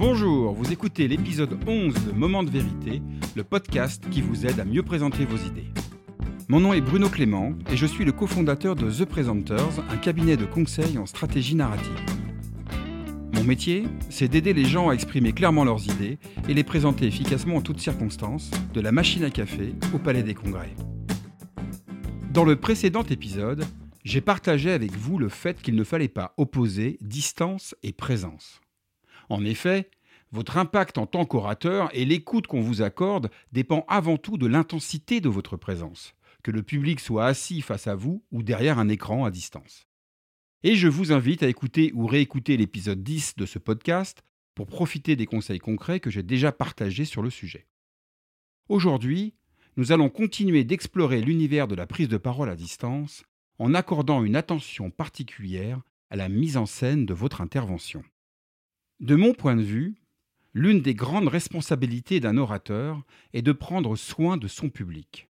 Bonjour, vous écoutez l'épisode 11 de Moment de vérité, le podcast qui vous aide à mieux présenter vos idées. Mon nom est Bruno Clément et je suis le cofondateur de The Presenters, un cabinet de conseil en stratégie narrative. Mon métier, c'est d'aider les gens à exprimer clairement leurs idées et les présenter efficacement en toutes circonstances, de la machine à café au palais des congrès. Dans le précédent épisode, j'ai partagé avec vous le fait qu'il ne fallait pas opposer distance et présence. En effet, votre impact en tant qu'orateur et l'écoute qu'on vous accorde dépend avant tout de l'intensité de votre présence, que le public soit assis face à vous ou derrière un écran à distance. Et je vous invite à écouter ou réécouter l'épisode 10 de ce podcast pour profiter des conseils concrets que j'ai déjà partagés sur le sujet. Aujourd'hui, nous allons continuer d'explorer l'univers de la prise de parole à distance en accordant une attention particulière à la mise en scène de votre intervention. De mon point de vue, l'une des grandes responsabilités d'un orateur est de prendre soin de son public.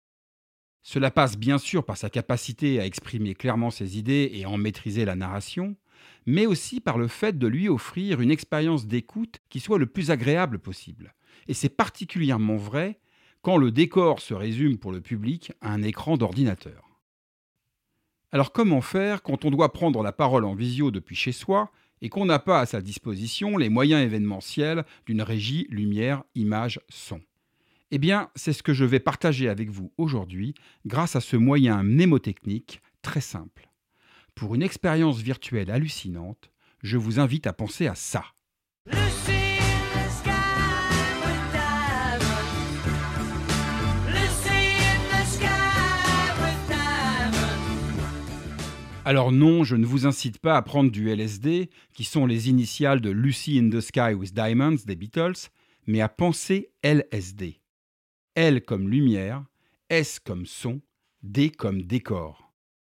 Cela passe bien sûr par sa capacité à exprimer clairement ses idées et en maîtriser la narration, mais aussi par le fait de lui offrir une expérience d'écoute qui soit le plus agréable possible. Et c'est particulièrement vrai quand le décor se résume pour le public à un écran d'ordinateur. Alors comment faire quand on doit prendre la parole en visio depuis chez soi et qu'on n'a pas à sa disposition les moyens événementiels d'une régie lumière, image, son Eh bien, c'est ce que je vais partager avec vous aujourd'hui grâce à ce moyen mnémotechnique très simple. Pour une expérience virtuelle hallucinante, je vous invite à penser à ça. Alors non, je ne vous incite pas à prendre du LSD, qui sont les initiales de Lucy in the Sky with Diamonds des Beatles, mais à penser LSD. L comme lumière, S comme son, D comme décor.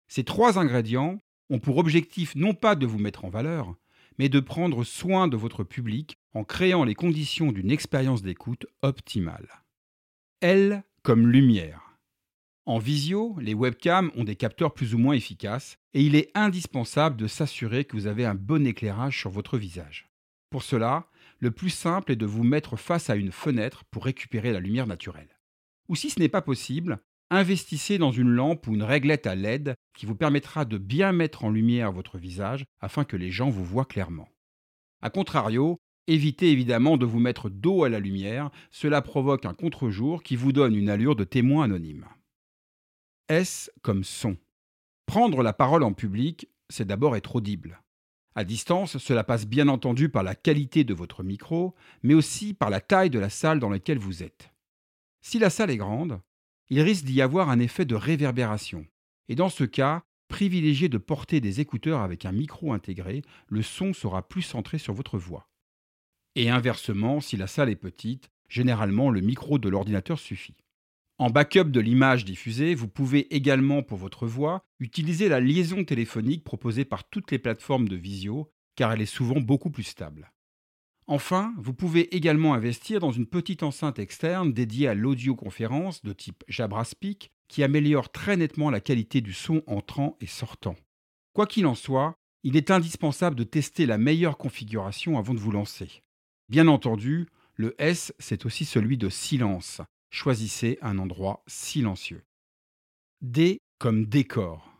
Ces trois ingrédients ont pour objectif non pas de vous mettre en valeur, mais de prendre soin de votre public en créant les conditions d'une expérience d'écoute optimale. L comme lumière. En visio, les webcams ont des capteurs plus ou moins efficaces et il est indispensable de s'assurer que vous avez un bon éclairage sur votre visage. Pour cela, le plus simple est de vous mettre face à une fenêtre pour récupérer la lumière naturelle. Ou si ce n'est pas possible, investissez dans une lampe ou une réglette à LED qui vous permettra de bien mettre en lumière votre visage afin que les gens vous voient clairement. A contrario, évitez évidemment de vous mettre dos à la lumière, cela provoque un contre-jour qui vous donne une allure de témoin anonyme. S comme son. Prendre la parole en public, c'est d'abord être audible. À distance, cela passe bien entendu par la qualité de votre micro, mais aussi par la taille de la salle dans laquelle vous êtes. Si la salle est grande, il risque d'y avoir un effet de réverbération. Et dans ce cas, privilégiez de porter des écouteurs avec un micro intégré, le son sera plus centré sur votre voix. Et inversement, si la salle est petite, généralement le micro de l'ordinateur suffit. En backup de l'image diffusée, vous pouvez également pour votre voix utiliser la liaison téléphonique proposée par toutes les plateformes de visio, car elle est souvent beaucoup plus stable. Enfin, vous pouvez également investir dans une petite enceinte externe dédiée à l'audioconférence de type Jabra qui améliore très nettement la qualité du son entrant et sortant. Quoi qu'il en soit, il est indispensable de tester la meilleure configuration avant de vous lancer. Bien entendu, le S, c'est aussi celui de silence, choisissez un endroit silencieux. D comme décor.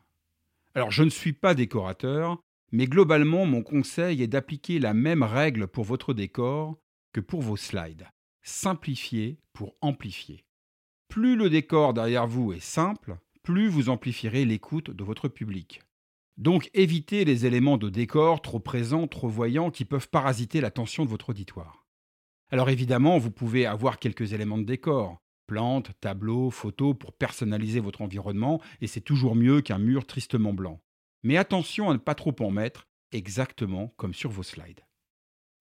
Alors je ne suis pas décorateur, mais globalement mon conseil est d'appliquer la même règle pour votre décor que pour vos slides. Simplifier pour amplifier. Plus le décor derrière vous est simple, plus vous amplifierez l'écoute de votre public. Donc évitez les éléments de décor trop présents, trop voyants qui peuvent parasiter l'attention de votre auditoire. Alors évidemment, vous pouvez avoir quelques éléments de décor, plantes, tableaux, photos pour personnaliser votre environnement, et c'est toujours mieux qu'un mur tristement blanc. Mais attention à ne pas trop en mettre, exactement comme sur vos slides.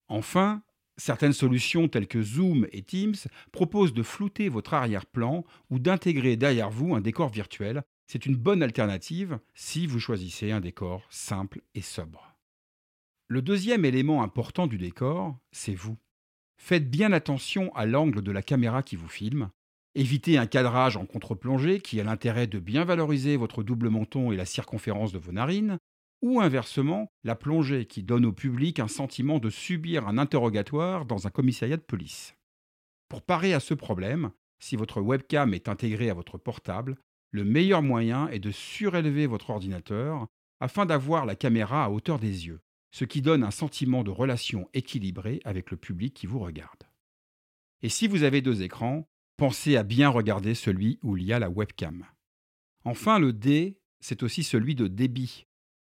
Enfin, certaines solutions telles que Zoom et Teams proposent de flouter votre arrière-plan ou d'intégrer derrière vous un décor virtuel. C'est une bonne alternative si vous choisissez un décor simple et sobre. Le deuxième élément important du décor, c'est vous. Faites bien attention à l'angle de la caméra qui vous filme. Évitez un cadrage en contre-plongée qui a l'intérêt de bien valoriser votre double menton et la circonférence de vos narines. ou inversement la plongée qui donne au public un sentiment de subir un interrogatoire dans un commissariat de police. Pour parer à ce problème, si votre webcam est intégrée à votre portable, le meilleur moyen est de surélever votre ordinateur afin d'avoir la caméra à hauteur des yeux, ce qui donne un sentiment de relation équilibrée avec le public qui vous regarde. Et si vous avez deux écrans, pensez à bien regarder celui où il y a la webcam. Enfin, le D, c'est aussi celui de débit.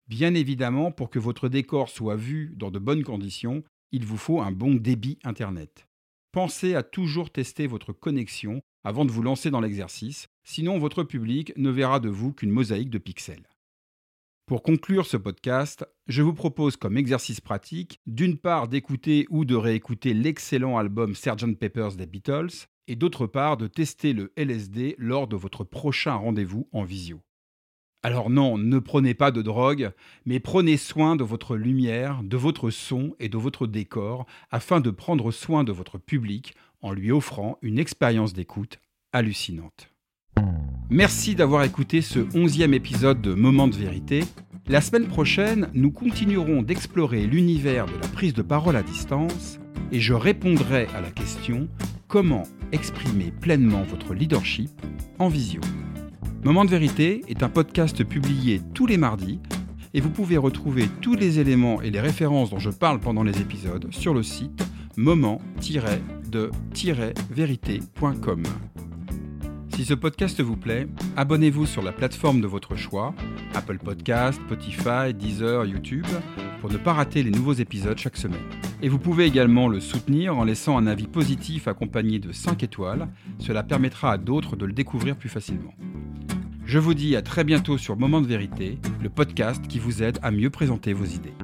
Bien évidemment, pour que votre décor soit vu dans de bonnes conditions, il vous faut un bon débit Internet. Pensez à toujours tester votre connexion avant de vous lancer dans l'exercice, sinon votre public ne verra de vous qu'une mosaïque de pixels. Pour conclure ce podcast, je vous propose comme exercice pratique d'une part d'écouter ou de réécouter l'excellent album Sgt Pepper's des Beatles et d'autre part de tester le LSD lors de votre prochain rendez-vous en visio. Alors non, ne prenez pas de drogue, mais prenez soin de votre lumière, de votre son et de votre décor afin de prendre soin de votre public en lui offrant une expérience d'écoute hallucinante. Merci d'avoir écouté ce onzième épisode de Moment de vérité. La semaine prochaine, nous continuerons d'explorer l'univers de la prise de parole à distance et je répondrai à la question comment exprimer pleinement votre leadership en visio. Moment de vérité est un podcast publié tous les mardis et vous pouvez retrouver tous les éléments et les références dont je parle pendant les épisodes sur le site moment-de-vérité.com. Si ce podcast vous plaît, abonnez-vous sur la plateforme de votre choix, Apple Podcast, Spotify, Deezer, YouTube, pour ne pas rater les nouveaux épisodes chaque semaine. Et vous pouvez également le soutenir en laissant un avis positif accompagné de 5 étoiles, cela permettra à d'autres de le découvrir plus facilement. Je vous dis à très bientôt sur Moment de vérité, le podcast qui vous aide à mieux présenter vos idées.